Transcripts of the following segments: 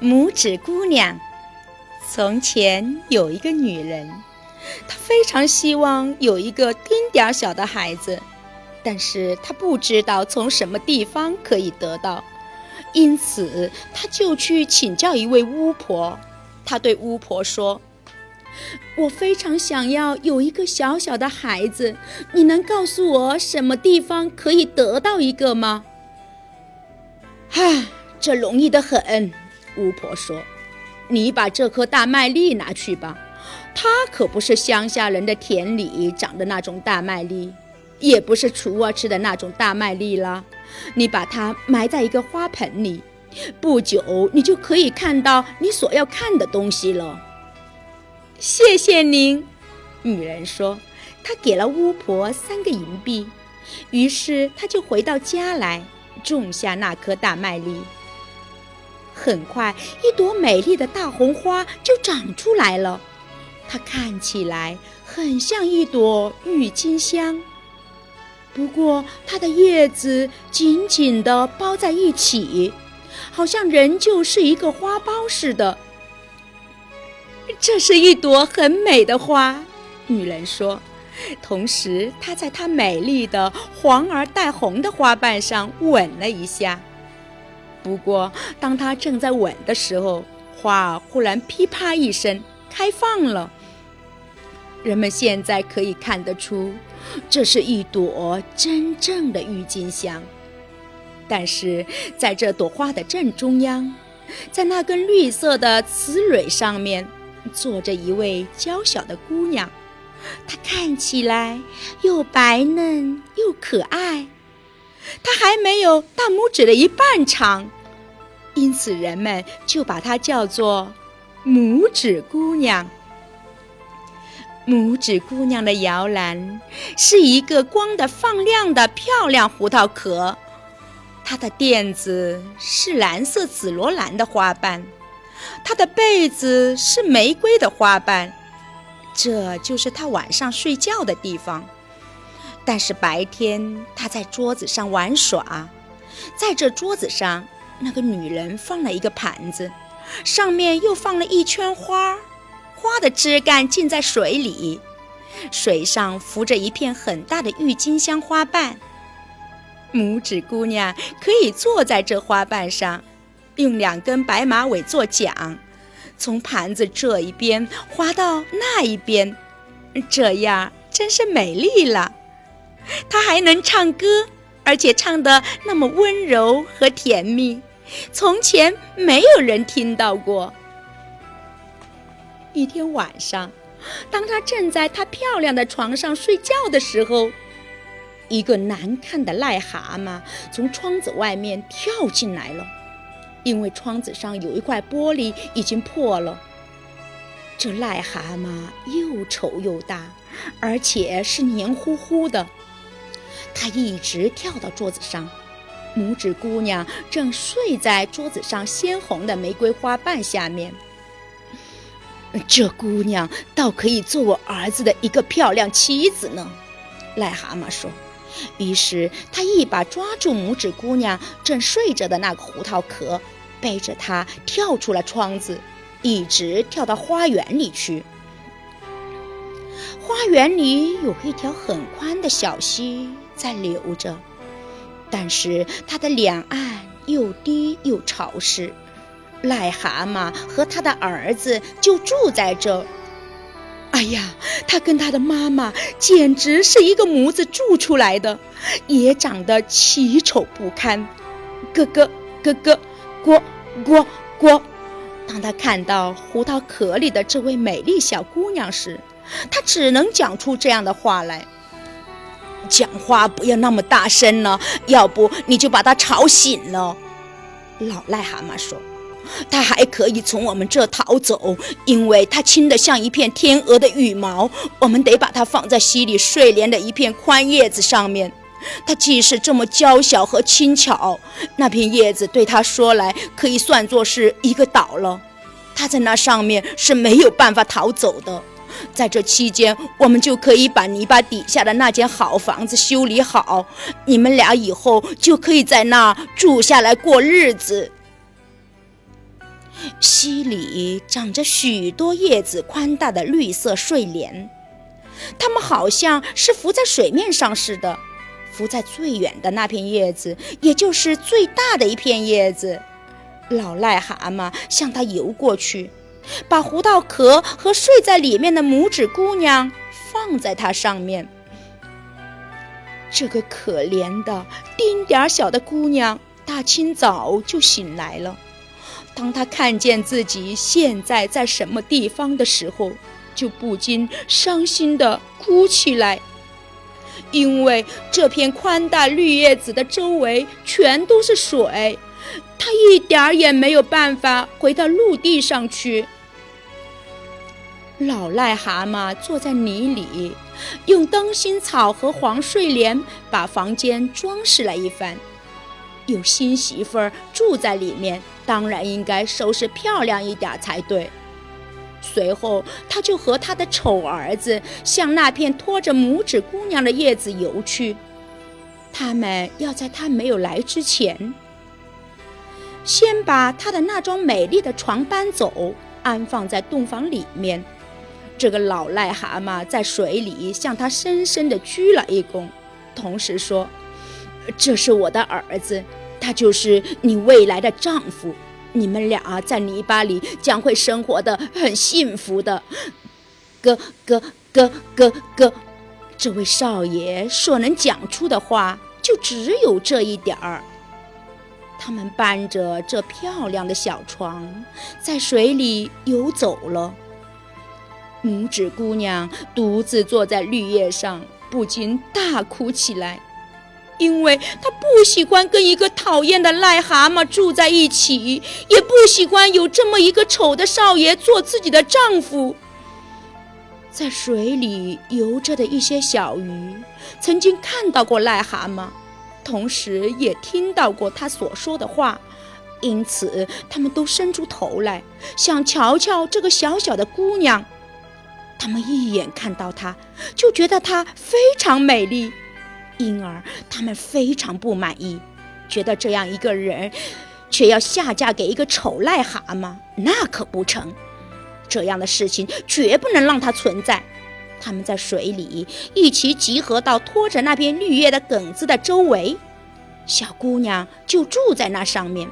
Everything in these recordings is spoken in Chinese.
拇指姑娘。从前有一个女人，她非常希望有一个丁点儿小的孩子，但是她不知道从什么地方可以得到，因此她就去请教一位巫婆。她对巫婆说：“我非常想要有一个小小的孩子，你能告诉我什么地方可以得到一个吗？”“啊，这容易得很。”巫婆说。你把这颗大麦粒拿去吧，它可不是乡下人的田里长的那种大麦粒，也不是雏儿吃的那种大麦粒了。你把它埋在一个花盆里，不久你就可以看到你所要看的东西了。谢谢您，女人说。她给了巫婆三个银币，于是她就回到家来，种下那颗大麦粒。很快，一朵美丽的大红花就长出来了。它看起来很像一朵郁金香，不过它的叶子紧紧地包在一起，好像仍旧是一个花苞似的。这是一朵很美的花，女人说。同时，她在它美丽的黄而带红的花瓣上吻了一下。不过，当他正在吻的时候，花忽然噼啪一声开放了。人们现在可以看得出，这是一朵真正的郁金香。但是，在这朵花的正中央，在那根绿色的雌蕊上面，坐着一位娇小的姑娘，她看起来又白嫩又可爱，她还没有大拇指的一半长。因此，人们就把它叫做“拇指姑娘”。拇指姑娘的摇篮是一个光的放亮的漂亮胡桃壳，它的垫子是蓝色紫罗兰的花瓣，它的被子是玫瑰的花瓣，这就是她晚上睡觉的地方。但是白天，她在桌子上玩耍，在这桌子上。那个女人放了一个盘子，上面又放了一圈花，花的枝干浸在水里，水上浮着一片很大的郁金香花瓣。拇指姑娘可以坐在这花瓣上，用两根白马尾做桨，从盘子这一边滑到那一边，这样真是美丽了。她还能唱歌，而且唱得那么温柔和甜蜜。从前没有人听到过。一天晚上，当他正在他漂亮的床上睡觉的时候，一个难看的癞蛤蟆从窗子外面跳进来了。因为窗子上有一块玻璃已经破了。这癞蛤蟆又丑又大，而且是黏糊糊的。它一直跳到桌子上。拇指姑娘正睡在桌子上鲜红的玫瑰花瓣下面。这姑娘倒可以做我儿子的一个漂亮妻子呢，癞蛤蟆说。于是他一把抓住拇指姑娘正睡着的那个胡桃壳，背着她跳出了窗子，一直跳到花园里去。花园里有一条很宽的小溪在流着。但是它的两岸又低又潮湿，癞蛤蟆和他的儿子就住在这。哎呀，他跟他的妈妈简直是一个模子铸出来的，也长得奇丑不堪。咯咯咯咯，呱呱呱。当他看到胡桃壳里的这位美丽小姑娘时，他只能讲出这样的话来。讲话不要那么大声了，要不你就把他吵醒了。老癞蛤蟆说：“他还可以从我们这逃走，因为他轻得像一片天鹅的羽毛。我们得把它放在溪里睡莲的一片宽叶子上面。它既是这么娇小和轻巧，那片叶子对他说来可以算作是一个岛了。他在那上面是没有办法逃走的。”在这期间，我们就可以把泥巴底下的那间好房子修理好，你们俩以后就可以在那住下来过日子。溪里长着许多叶子宽大的绿色睡莲，它们好像是浮在水面上似的。浮在最远的那片叶子，也就是最大的一片叶子。老癞蛤蟆向它游过去，把胡桃壳和睡在里面的拇指姑娘放在它上面。这个可怜的丁点儿小的姑娘，大清早就醒来了。当她看见自己现在在什么地方的时候，就不禁伤心地哭起来。因为这片宽大绿叶子的周围全都是水，她一点儿也没有办法回到陆地上去。老癞蛤蟆坐在泥里，用灯芯草和黄睡莲把房间装饰了一番。有新媳妇儿住在里面，当然应该收拾漂亮一点才对。随后，他就和他的丑儿子向那片拖着拇指姑娘的叶子游去。他们要在他没有来之前，先把他的那张美丽的床搬走，安放在洞房里面。这个老癞蛤蟆在水里向他深深地鞠了一躬，同时说：“这是我的儿子，他就是你未来的丈夫。”你们俩在泥巴里将会生活的很幸福的，咯咯咯咯咯。这位少爷所能讲出的话就只有这一点儿。他们搬着这漂亮的小床，在水里游走了。拇指姑娘独自坐在绿叶上，不禁大哭起来。因为她不喜欢跟一个讨厌的癞蛤蟆住在一起，也不喜欢有这么一个丑的少爷做自己的丈夫。在水里游着的一些小鱼，曾经看到过癞蛤蟆，同时也听到过他所说的话，因此他们都伸出头来，想瞧瞧这个小小的姑娘。他们一眼看到她，就觉得她非常美丽。因而他们非常不满意，觉得这样一个人，却要下嫁给一个丑癞蛤蟆，那可不成。这样的事情绝不能让它存在。他们在水里一起集合到拖着那片绿叶的梗子的周围，小姑娘就住在那上面。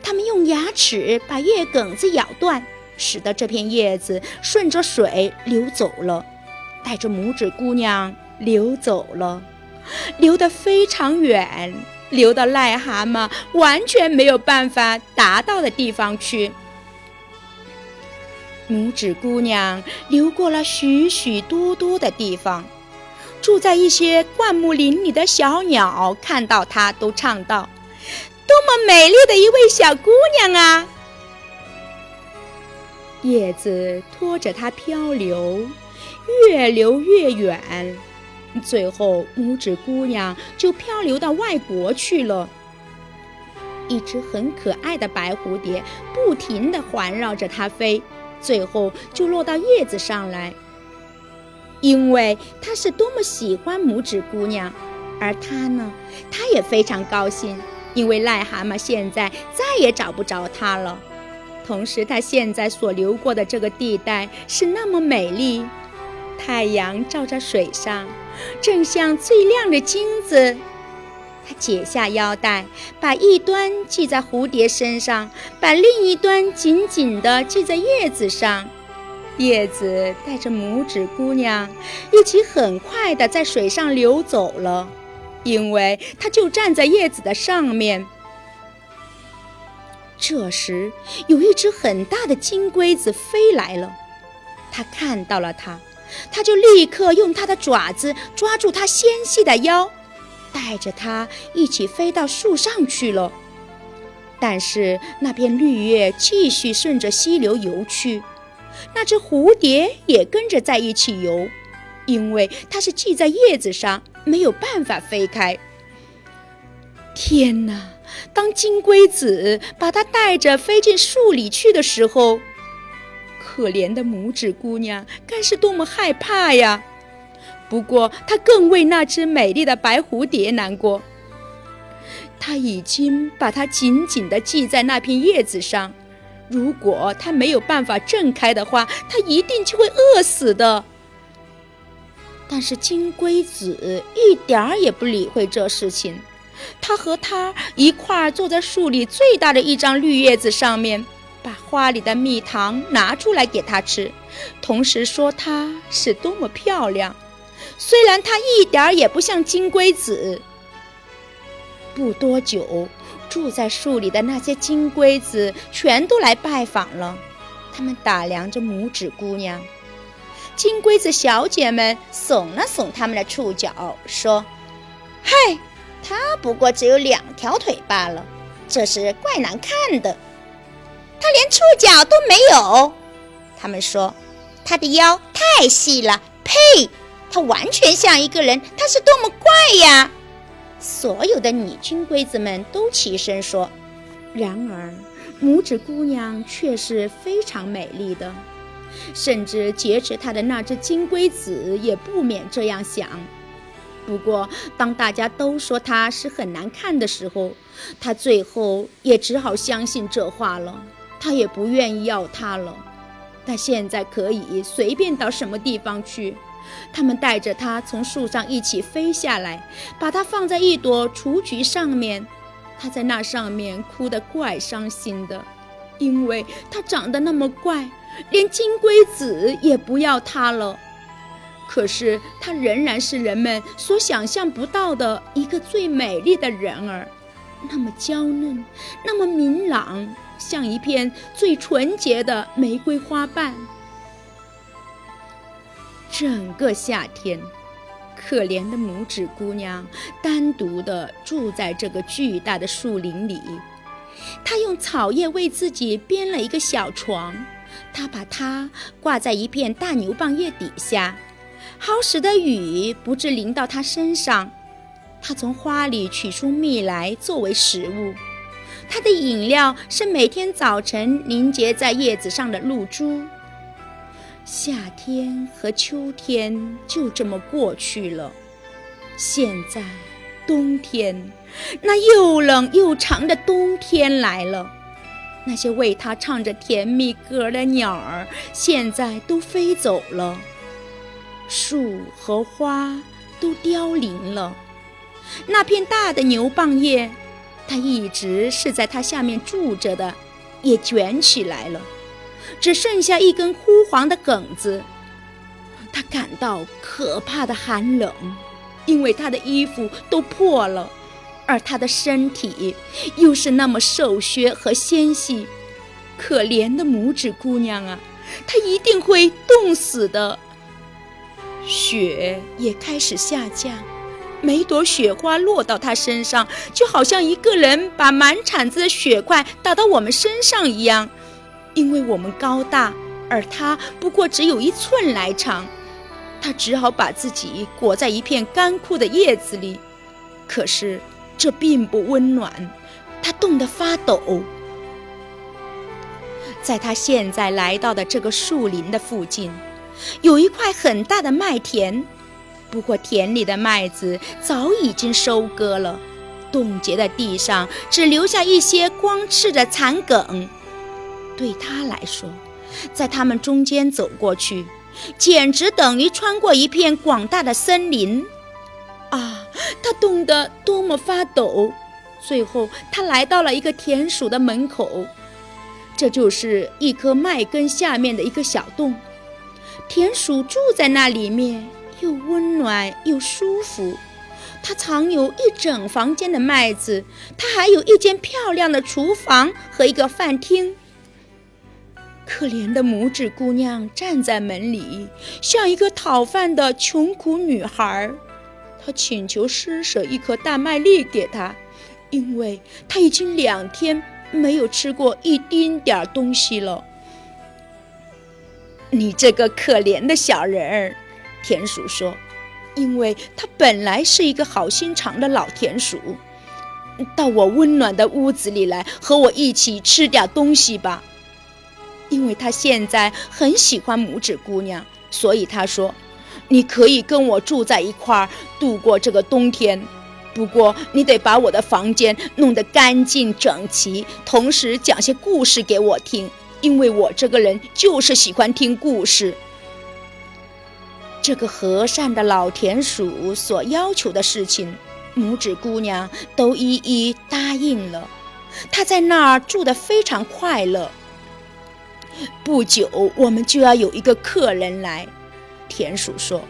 他们用牙齿把叶梗子咬断，使得这片叶子顺着水流走了，带着拇指姑娘流走了。流得非常远，流到癞蛤蟆完全没有办法达到的地方去。拇指姑娘流过了许许多多的地方，住在一些灌木林里的小鸟看到她，都唱道：“多么美丽的一位小姑娘啊！”叶子拖着它漂流，越流越远。最后，拇指姑娘就漂流到外国去了。一只很可爱的白蝴蝶不停地环绕着它飞，最后就落到叶子上来。因为它是多么喜欢拇指姑娘，而它呢，它也非常高兴，因为癞蛤蟆现在再也找不着它了。同时，它现在所流过的这个地带是那么美丽。太阳照在水上，正像最亮的金子。他解下腰带，把一端系在蝴蝶身上，把另一端紧紧地系在叶子上。叶子带着拇指姑娘一起很快地在水上流走了，因为它就站在叶子的上面。这时，有一只很大的金龟子飞来了，他看到了它。他就立刻用他的爪子抓住它纤细的腰，带着它一起飞到树上去了。但是那片绿叶继续顺着溪流游去，那只蝴蝶也跟着在一起游，因为它是系在叶子上，没有办法飞开。天哪！当金龟子把它带着飞进树里去的时候。可怜的拇指姑娘该是多么害怕呀！不过她更为那只美丽的白蝴蝶难过。她已经把它紧紧地系在那片叶子上，如果它没有办法挣开的话，它一定就会饿死的。但是金龟子一点儿也不理会这事情，他和他一块儿坐在树里最大的一张绿叶子上面，把花里的蜜糖拿出来给他吃，同时说她是多么漂亮。虽然她一点儿也不像金龟子。不多久，住在树里的那些金龟子全都来拜访了，他们打量着拇指姑娘。金龟子小姐们耸了耸他们的触角，说：“嗨，它不过只有两条腿罢了，这是怪难看的。它连触角都没有。”他们说：“它的腰太细了，呸！它完全像一个人，它是多么怪呀！”所有的女金龟子们都起身说：“然而，拇指姑娘却是非常美丽的。”甚至劫持他的那只金龟子也不免这样想。不过，当大家都说他是很难看的时候，他最后也只好相信这话了。他也不愿意要他了。他现在可以随便到什么地方去。他们带着他从树上一起飞下来，把他放在一朵雏菊上面。他在那上面哭得怪伤心的，因为他长得那么怪。连金龟子也不要他了，可是它仍然是人们所想象不到的一个最美丽的人儿，那么娇嫩，那么明朗，像一片最纯洁的玫瑰花瓣。整个夏天，可怜的拇指姑娘单独地住在这个巨大的树林里，她用草叶为自己编了一个小床。她把它挂在一片大牛蒡叶底下，好使得雨不致淋到它身上。他从花里取出蜜来作为食物。他的饮料是每天早晨凝结在叶子上的露珠。夏天和秋天就这么过去了。现在，冬天，那又冷又长的冬天来了。那些为他唱着甜蜜歌的鸟儿，现在都飞走了，树和花都凋零了。那片大的牛蒡叶，它一直是在它下面住着的，也卷起来了，只剩下一根枯黄的梗子。他感到可怕的寒冷，因为他的衣服都破了。而她的身体又是那么瘦削和纤细，可怜的拇指姑娘啊，她一定会冻死的。雪也开始下降，每朵雪花落到他身上，就好像一个人把满铲子的雪块打到我们身上一样。因为我们高大，而他不过只有一寸来长，他只好把自己裹在一片干枯的叶子里。可是。这并不温暖，他冻得发抖。在他现在来到的这个树林的附近，有一块很大的麦田，不过田里的麦子早已经收割了，冻结的地上只留下一些光赤的残梗。对他来说，在他们中间走过去，简直等于穿过一片广大的森林。啊，他冻得多么发抖！最后，他来到了一个田鼠的门口，这就是一棵麦根下面的一个小洞。田鼠住在那里面，又温暖又舒服。它藏有一整房间的麦子，它还有一间漂亮的厨房和一个饭厅。可怜的拇指姑娘站在门里，像一个讨饭的穷苦女孩。她请求施舍一颗大麦粒给她，因为她已经两天没有吃过一丁点儿东西了。你这个可怜的小人儿，田鼠说，因为他本来是一个好心肠的老田鼠。到我温暖的屋子里来，和我一起吃点东西吧。因为他现在很喜欢拇指姑娘，所以他说。你可以跟我住在一块儿度过这个冬天，不过你得把我的房间弄得干净整齐，同时讲些故事给我听，因为我这个人就是喜欢听故事。”这个和善的老田鼠所要求的事情，拇指姑娘都一一答应了。她在那儿住得非常快乐。不久，我们就要有一个客人来。田鼠说：“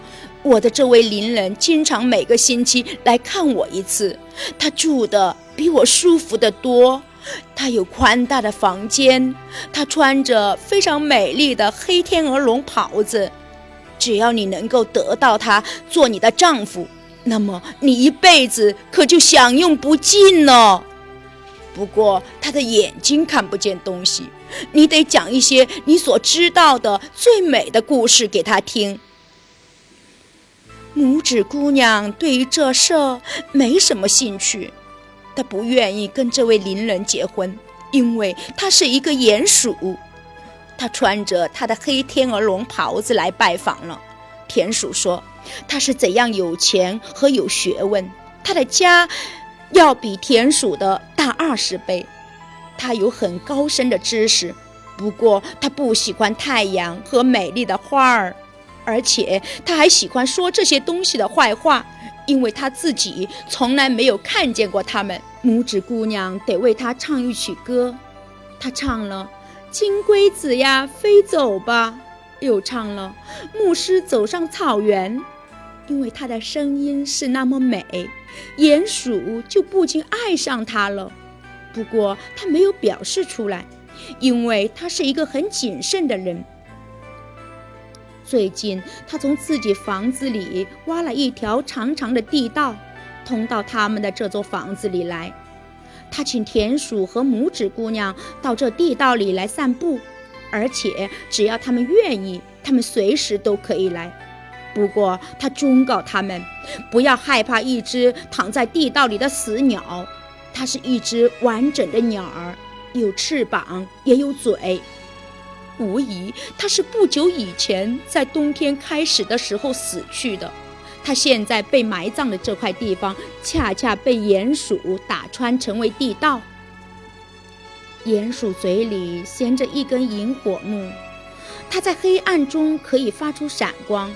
我的这位邻人经常每个星期来看我一次，他住的比我舒服的多。他有宽大的房间，他穿着非常美丽的黑天鹅绒袍子。”只要你能够得到他做你的丈夫，那么你一辈子可就享用不尽了。不过他的眼睛看不见东西，你得讲一些你所知道的最美的故事给他听。拇指姑娘对于这事没什么兴趣，他不愿意跟这位邻人结婚，因为他是一个鼹鼠。他穿着他的黑天鹅绒袍子来拜访了。田鼠说：“他是怎样有钱和有学问？他的家要比田鼠的大二十倍。他有很高深的知识，不过他不喜欢太阳和美丽的花儿，而且他还喜欢说这些东西的坏话，因为他自己从来没有看见过他们。”拇指姑娘得为他唱一曲歌，她唱了。金龟子呀，飞走吧！又唱了牧师走上草原，因为他的声音是那么美，鼹鼠就不禁爱上他了。不过他没有表示出来，因为他是一个很谨慎的人。最近，他从自己房子里挖了一条长长的地道，通到他们的这座房子里来。他请田鼠和拇指姑娘到这地道里来散步，而且只要他们愿意，他们随时都可以来。不过他忠告他们不要害怕一只躺在地道里的死鸟，它是一只完整的鸟儿，有翅膀也有嘴。无疑，它是不久以前在冬天开始的时候死去的。他现在被埋葬的这块地方，恰恰被鼹鼠打穿，成为地道。鼹鼠嘴里衔着一根萤火木，它在黑暗中可以发出闪光。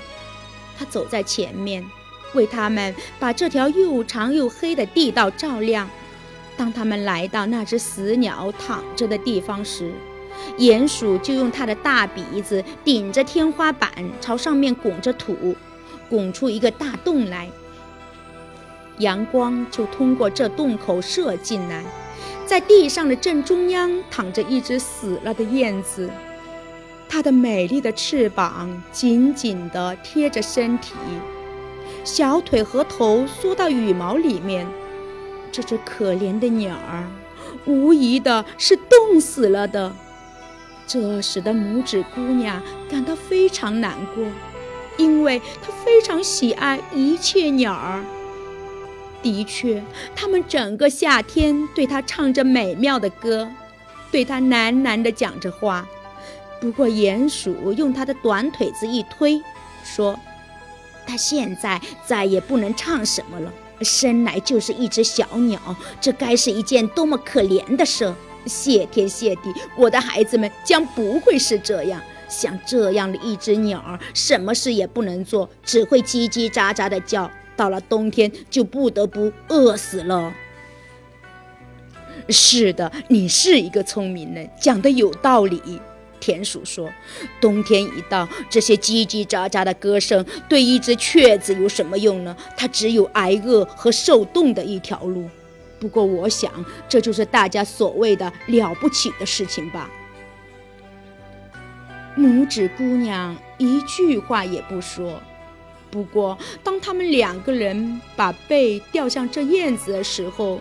它走在前面，为他们把这条又长又黑的地道照亮。当他们来到那只死鸟躺着的地方时，鼹鼠就用它的大鼻子顶着天花板，朝上面拱着土。拱出一个大洞来，阳光就通过这洞口射进来。在地上的正中央躺着一只死了的燕子，它的美丽的翅膀紧紧地贴着身体，小腿和头缩到羽毛里面。这只可怜的鸟儿，无疑的是冻死了的。这使得拇指姑娘感到非常难过。因为她非常喜爱一切鸟儿。的确，他们整个夏天对她唱着美妙的歌，对他喃喃地讲着话。不过，鼹鼠用他的短腿子一推，说：“他现在再也不能唱什么了，生来就是一只小鸟，这该是一件多么可怜的事！谢天谢地，我的孩子们将不会是这样。”像这样的一只鸟儿，什么事也不能做，只会叽叽喳喳的叫。到了冬天，就不得不饿死了。是的，你是一个聪明人，讲的有道理。田鼠说：“冬天一到，这些叽叽喳喳的歌声对一只雀子有什么用呢？它只有挨饿和受冻的一条路。不过，我想这就是大家所谓的了不起的事情吧。”拇指姑娘一句话也不说。不过，当他们两个人把背掉向这燕子的时候，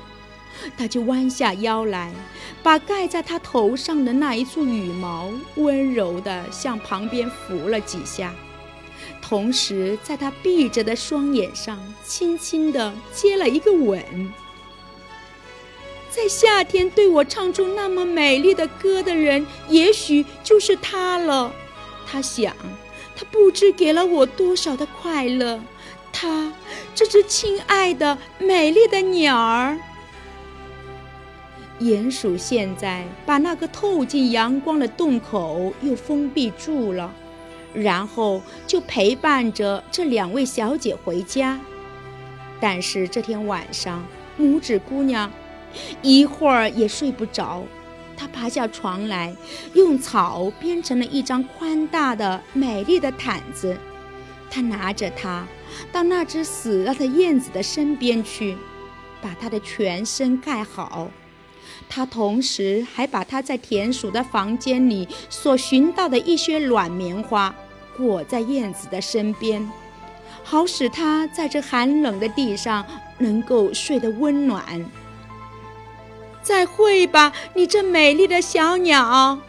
她就弯下腰来，把盖在她头上的那一簇羽毛温柔地向旁边拂了几下，同时在她闭着的双眼上轻轻地接了一个吻。在夏天对我唱出那么美丽的歌的人，也许就是他了。他想，他不知给了我多少的快乐。他，这只亲爱的、美丽的鸟儿。鼹鼠现在把那个透进阳光的洞口又封闭住了，然后就陪伴着这两位小姐回家。但是这天晚上，拇指姑娘一会儿也睡不着。她爬下床来，用草编成了一张宽大的、美丽的毯子。她拿着它到那只死了的燕子的身边去，把它的全身盖好。他同时还把他在田鼠的房间里所寻到的一些软棉花裹在燕子的身边，好使它在这寒冷的地上能够睡得温暖。再会吧，你这美丽的小鸟。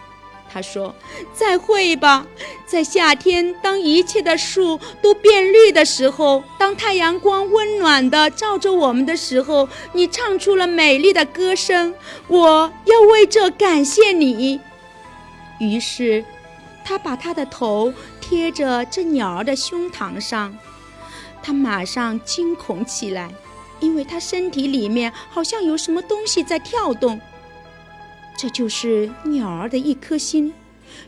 他说：“再会吧，在夏天，当一切的树都变绿的时候，当太阳光温暖地照着我们的时候，你唱出了美丽的歌声。我要为这感谢你。”于是，他把他的头贴着这鸟儿的胸膛上，他马上惊恐起来，因为他身体里面好像有什么东西在跳动。这就是鸟儿的一颗心，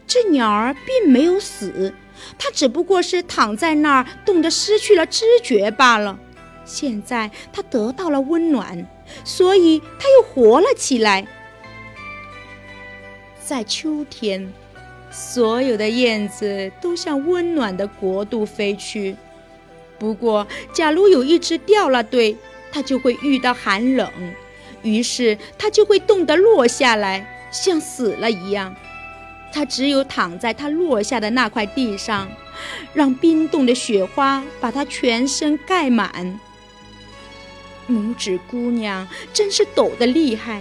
这鸟儿并没有死，它只不过是躺在那儿，冻得失去了知觉罢了。现在它得到了温暖，所以它又活了起来。在秋天，所有的燕子都向温暖的国度飞去。不过，假如有一只掉了队，它就会遇到寒冷。于是它就会冻得落下来，像死了一样。它只有躺在它落下的那块地上，让冰冻的雪花把它全身盖满。拇指姑娘真是抖得厉害，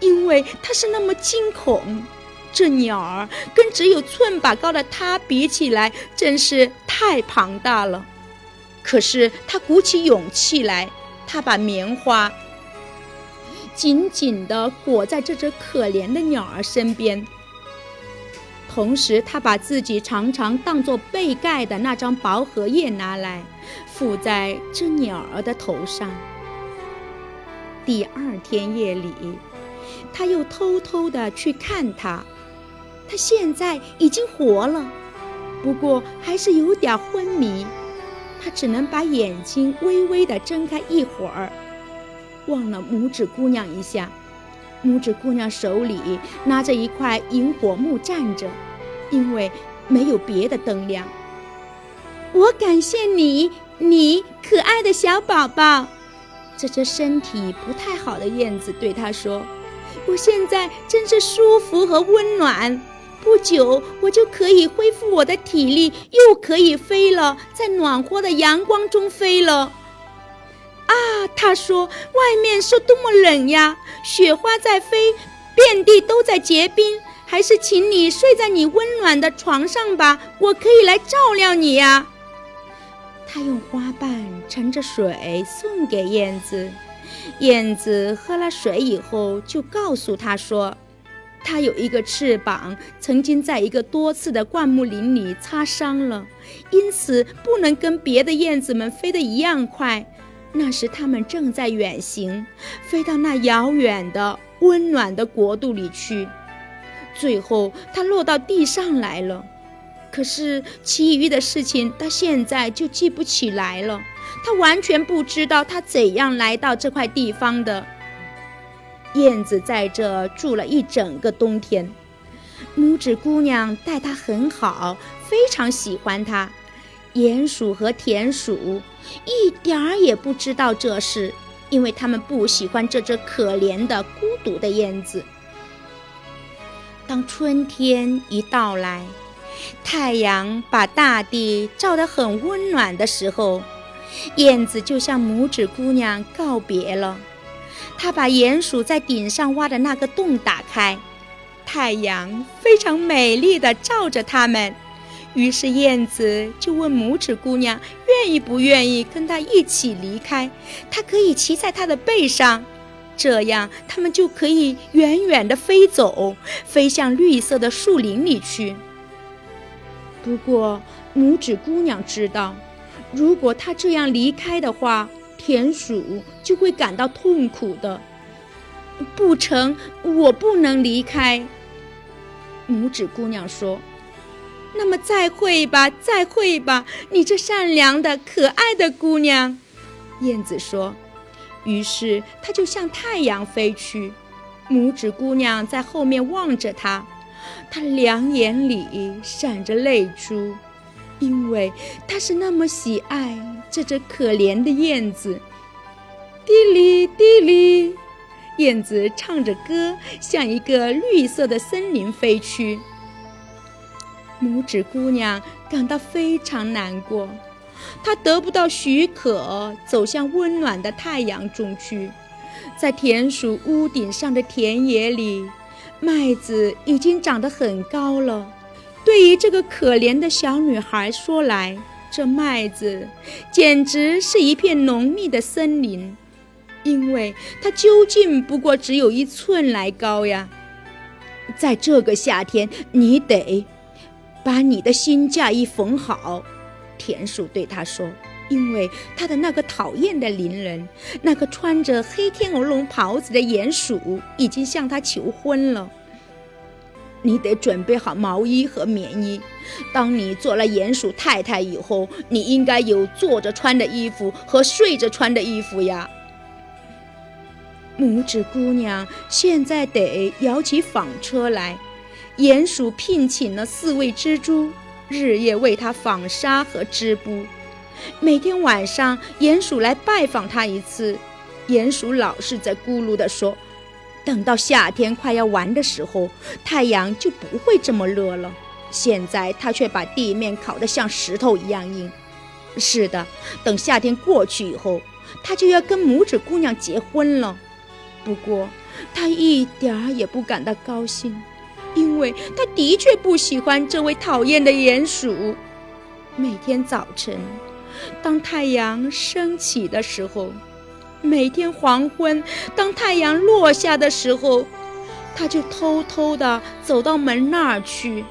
因为她是那么惊恐。这鸟儿跟只有寸把高的她比起来，真是太庞大了。可是她鼓起勇气来，他把棉花。紧紧地裹在这只可怜的鸟儿身边，同时，他把自己常常当作被盖的那张薄荷叶拿来，附在这鸟儿的头上。第二天夜里，他又偷偷地去看它，它现在已经活了，不过还是有点昏迷，他只能把眼睛微微地睁开一会儿。望了拇指姑娘一下，拇指姑娘手里拿着一块萤火木站着，因为没有别的灯亮。我感谢你，你可爱的小宝宝。这只身体不太好的燕子对他说：“我现在真是舒服和温暖，不久我就可以恢复我的体力，又可以飞了，在暖和的阳光中飞了。”啊，他说：“外面是多么冷呀，雪花在飞，遍地都在结冰。还是请你睡在你温暖的床上吧，我可以来照料你呀。”他用花瓣盛着水送给燕子，燕子喝了水以后，就告诉他说：“它有一个翅膀，曾经在一个多次的灌木林里擦伤了，因此不能跟别的燕子们飞得一样快。”那时他们正在远行，飞到那遥远的温暖的国度里去。最后，它落到地上来了。可是，其余的事情它现在就记不起来了。它完全不知道它怎样来到这块地方的。燕子在这住了一整个冬天，拇指姑娘待它很好，非常喜欢它。鼹鼠和田鼠一点儿也不知道这事，因为他们不喜欢这只可怜的、孤独的燕子。当春天一到来，太阳把大地照得很温暖的时候，燕子就向拇指姑娘告别了。他把鼹鼠在顶上挖的那个洞打开，太阳非常美丽的照着他们。于是燕子就问拇指姑娘愿意不愿意跟他一起离开，她可以骑在他的背上，这样他们就可以远远地飞走，飞向绿色的树林里去。不过拇指姑娘知道，如果她这样离开的话，田鼠就会感到痛苦的。不成，我不能离开。拇指姑娘说：“那么再会吧，再会吧，你这善良的、可爱的姑娘。”燕子说。于是，它就向太阳飞去。拇指姑娘在后面望着它，她两眼里闪着泪珠，因为他是那么喜爱这只可怜的燕子。滴哩滴哩，燕子唱着歌，向一个绿色的森林飞去。拇指姑娘感到非常难过。她得不到许可，走向温暖的太阳中去。在田鼠屋顶上的田野里，麦子已经长得很高了。对于这个可怜的小女孩说来，这麦子简直是一片浓密的森林，因为它究竟不过只有一寸来高呀。在这个夏天，你得把你的新嫁衣缝好。田鼠对他说：“因为他的那个讨厌的邻人，那个穿着黑天鹅绒袍子的鼹鼠，已经向他求婚了。你得准备好毛衣和棉衣。当你做了鼹鼠太太以后，你应该有坐着穿的衣服和睡着穿的衣服呀。”拇指姑娘现在得摇起纺车来。鼹鼠聘请了四位蜘蛛。日夜为他纺纱和织布，每天晚上鼹鼠来拜访她一次，鼹鼠老是在咕噜地说：“等到夏天快要完的时候，太阳就不会这么热了。”现在他却把地面烤得像石头一样硬。是的，等夏天过去以后，他就要跟拇指姑娘结婚了。不过，他一点儿也不感到高兴。因为他的确不喜欢这位讨厌的鼹鼠。每天早晨，当太阳升起的时候；每天黄昏，当太阳落下的时候，他就偷偷地走到门那儿去。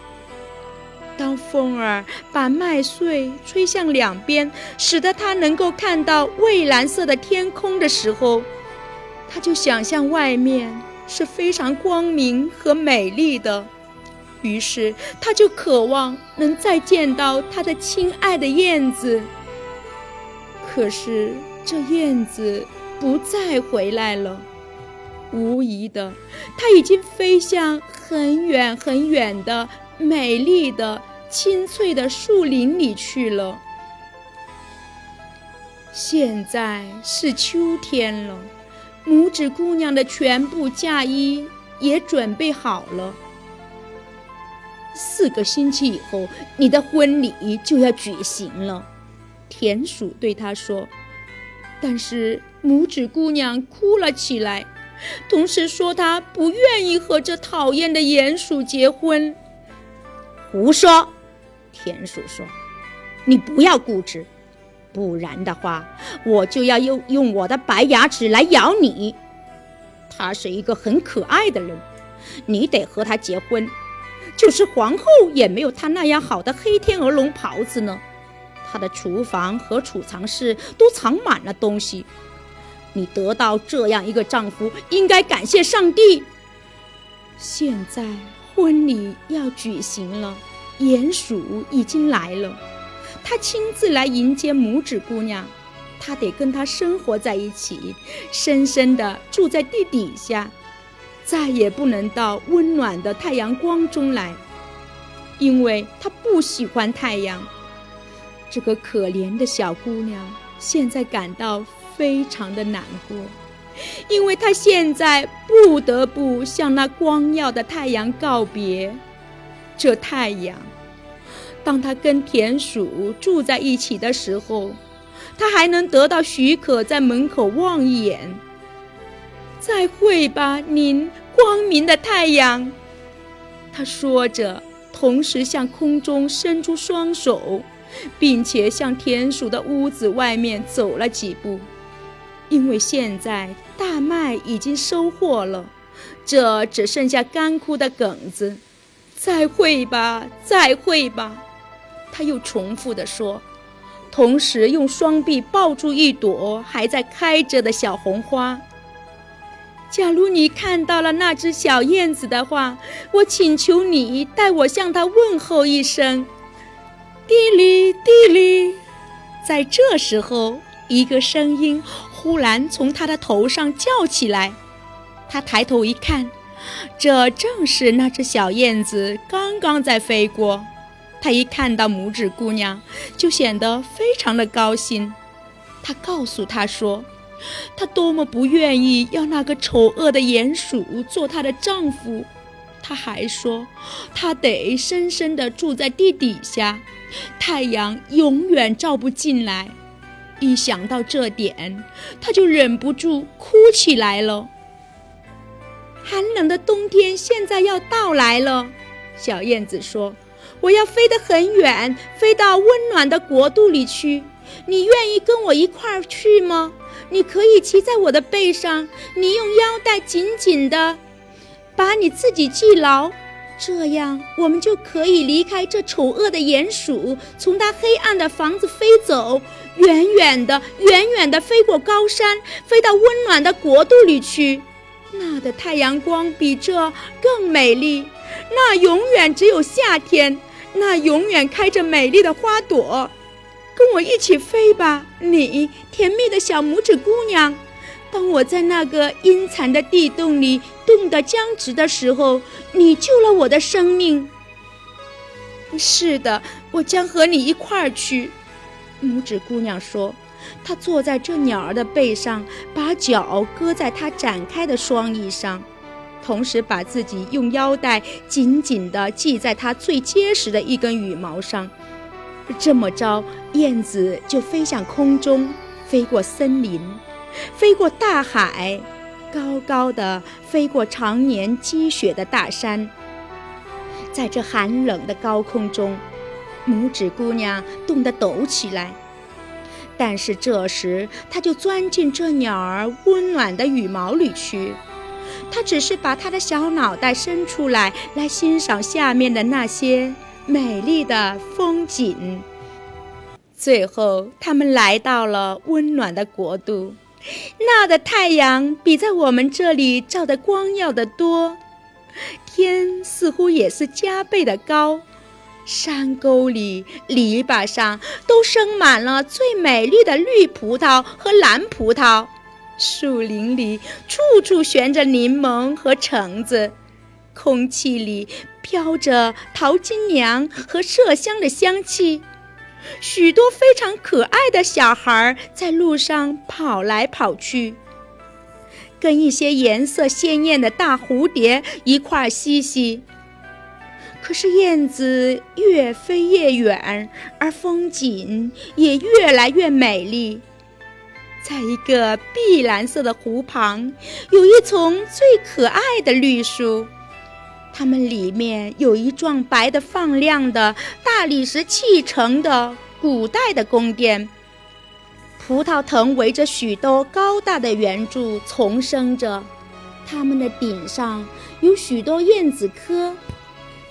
当风儿把麦穗吹向两边，使得他能够看到蔚蓝色的天空的时候，他就想象外面。是非常光明和美丽的，于是他就渴望能再见到他的亲爱的燕子。可是这燕子不再回来了，无疑的，它已经飞向很远很远的美丽的青翠的树林里去了。现在是秋天了。拇指姑娘的全部嫁衣也准备好了。四个星期以后，你的婚礼就要举行了。田鼠对她说。但是拇指姑娘哭了起来，同时说她不愿意和这讨厌的鼹鼠结婚。胡说！田鼠说：“你不要固执。”不然的话，我就要用用我的白牙齿来咬你。他是一个很可爱的人，你得和他结婚。就是皇后也没有他那样好的黑天鹅绒袍子呢。他的厨房和储藏室都藏满了东西。你得到这样一个丈夫，应该感谢上帝。现在婚礼要举行了，鼹鼠已经来了。他亲自来迎接拇指姑娘，他得跟她生活在一起，深深地住在地底下，再也不能到温暖的太阳光中来，因为他不喜欢太阳。这个可怜的小姑娘现在感到非常的难过，因为他现在不得不向那光耀的太阳告别。这太阳。当他跟田鼠住在一起的时候，他还能得到许可在门口望一眼。再会吧，您光明的太阳。他说着，同时向空中伸出双手，并且向田鼠的屋子外面走了几步。因为现在大麦已经收获了，这只剩下干枯的梗子。再会吧，再会吧。他又重复地说，同时用双臂抱住一朵还在开着的小红花。假如你看到了那只小燕子的话，我请求你代我向它问候一声。地里地里，在这时候，一个声音忽然从他的头上叫起来。他抬头一看，这正是那只小燕子刚刚在飞过。他一看到拇指姑娘，就显得非常的高兴。他告诉她说，他多么不愿意要那个丑恶的鼹鼠做她的丈夫。他还说，他得深深地住在地底下。太阳永远照不进来，一想到这点，他就忍不住哭起来了。寒冷的冬天现在要到来了，小燕子说：“我要飞得很远，飞到温暖的国度里去。你愿意跟我一块儿去吗？你可以骑在我的背上，你用腰带紧紧的把你自己系牢。”这样，我们就可以离开这丑恶的鼹鼠，从它黑暗的房子飞走，远远的、远远的飞过高山，飞到温暖的国度里去。那的太阳光比这更美丽，那永远只有夏天，那永远开着美丽的花朵。跟我一起飞吧，你甜蜜的小拇指姑娘。当我在那个阴惨的地洞里冻得僵直的时候，你救了我的生命。是的，我将和你一块儿去。”拇指姑娘说。她坐在这鸟儿的背上，把脚搁在它展开的双翼上，同时把自己用腰带紧紧地系在它最结实的一根羽毛上。这么着，燕子就飞向空中，飞过森林。飞过大海，高高的飞过常年积雪的大山。在这寒冷的高空中，拇指姑娘冻得抖起来。但是这时，她就钻进这鸟儿温暖的羽毛里去。她只是把她的小脑袋伸出来，来欣赏下面的那些美丽的风景。最后，他们来到了温暖的国度。那的太阳比在我们这里照得光耀得多，天似乎也是加倍的高。山沟里、篱笆上都生满了最美丽的绿葡萄和蓝葡萄，树林里处处悬着柠檬和橙子，空气里飘着桃金娘和麝香的香气。许多非常可爱的小孩在路上跑来跑去，跟一些颜色鲜艳的大蝴蝶一块嬉戏。可是燕子越飞越远，而风景也越来越美丽。在一个碧蓝色的湖旁，有一丛最可爱的绿树。它们里面有一幢白的放亮的大理石砌成的古代的宫殿，葡萄藤围着许多高大的圆柱丛生着，它们的顶上有许多燕子科，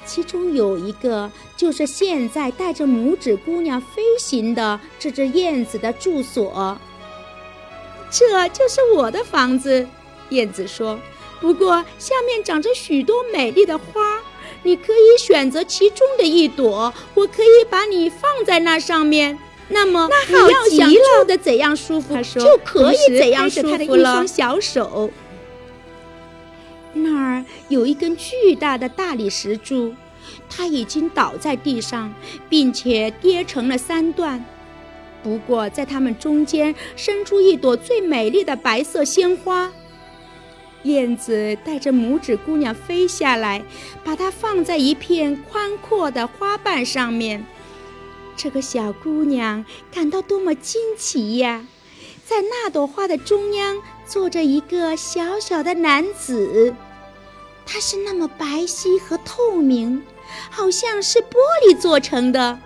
其中有一个就是现在带着拇指姑娘飞行的这只燕子的住所。这就是我的房子，燕子说。不过，下面长着许多美丽的花，你可以选择其中的一朵，我可以把你放在那上面。那么，那好极了，住的怎样舒服，就可以怎样舒服了。他的一双小手，那那儿有一根巨大的大理石柱，它已经倒在地上，并且跌成了三段。不过，在它们中间伸出一朵最美丽的白色鲜花。燕子带着拇指姑娘飞下来，把它放在一片宽阔的花瓣上面。这个小姑娘感到多么惊奇呀！在那朵花的中央坐着一个小小的男子，它是那么白皙和透明，好像是玻璃做成的。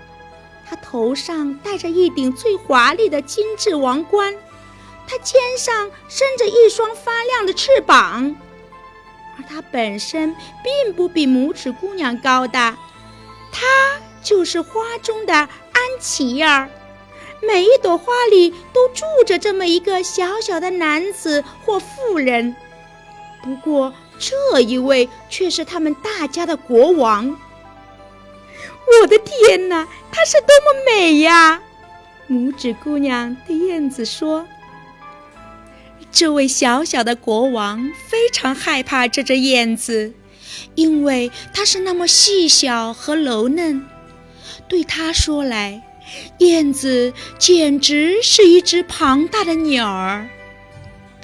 他头上戴着一顶最华丽的金质王冠。它肩上伸着一双发亮的翅膀，而它本身并不比拇指姑娘高大。它就是花中的安琪儿。每一朵花里都住着这么一个小小的男子或妇人。不过这一位却是他们大家的国王。我的天哪，她是多么美呀！拇指姑娘对燕子说：“这位小小的国王非常害怕这只燕子，因为它是那么细小和柔嫩。对他说来，燕子简直是一只庞大的鸟儿。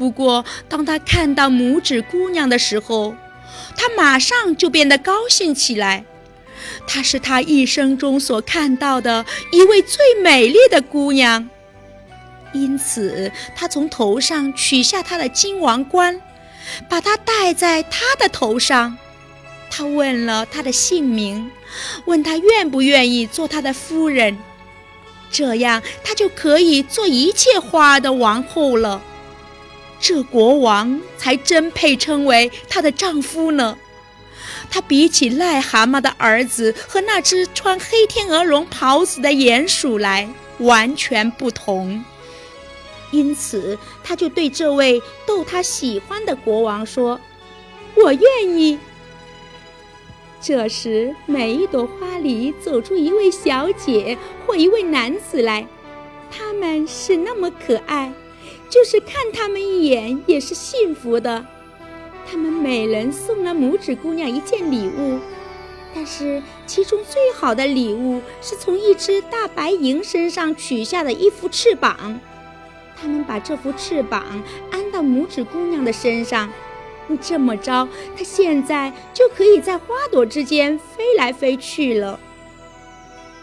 不过，当他看到拇指姑娘的时候，他马上就变得高兴起来。”她是他一生中所看到的一位最美丽的姑娘，因此他从头上取下她的金王冠，把它戴在她的头上。他问了她的姓名，问他愿不愿意做他的夫人，这样她就可以做一切花的王后了。这国王才真配称为她的丈夫呢。他比起癞蛤蟆的儿子和那只穿黑天鹅绒袍子的鼹鼠来完全不同，因此他就对这位逗他喜欢的国王说：“我愿意。”这时，每一朵花里走出一位小姐或一位男子来，他们是那么可爱，就是看他们一眼也是幸福的。他们每人送了拇指姑娘一件礼物，但是其中最好的礼物是从一只大白蝇身上取下的一副翅膀。他们把这副翅膀安到拇指姑娘的身上，这么着，她现在就可以在花朵之间飞来飞去了。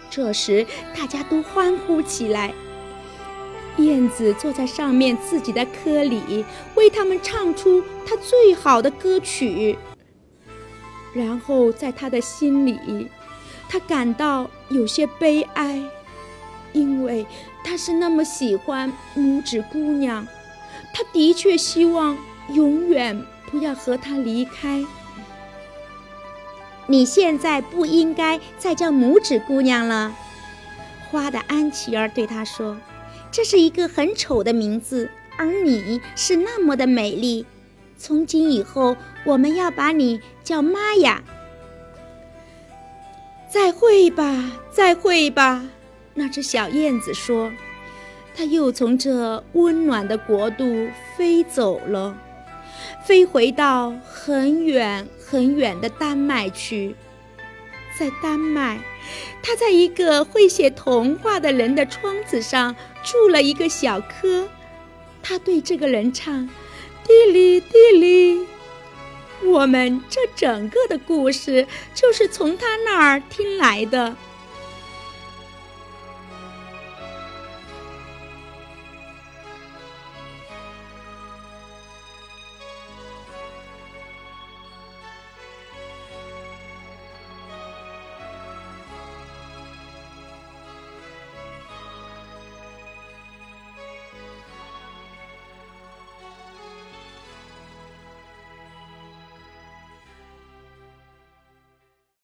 这时，大家都欢呼起来。燕子坐在上面自己的窠里，为他们唱出它最好的歌曲。然后在他的心里，他感到有些悲哀，因为他是那么喜欢拇指姑娘，他的确希望永远不要和她离开。你现在不应该再叫拇指姑娘了，花的安琪儿对他说。这是一个很丑的名字，而你是那么的美丽。从今以后，我们要把你叫玛雅。再会吧，再会吧。那只小燕子说：“它又从这温暖的国度飞走了，飞回到很远很远的丹麦去。在丹麦。”他在一个会写童话的人的窗子上住了一个小科，他对这个人唱：“滴哩滴哩。”我们这整个的故事就是从他那儿听来的。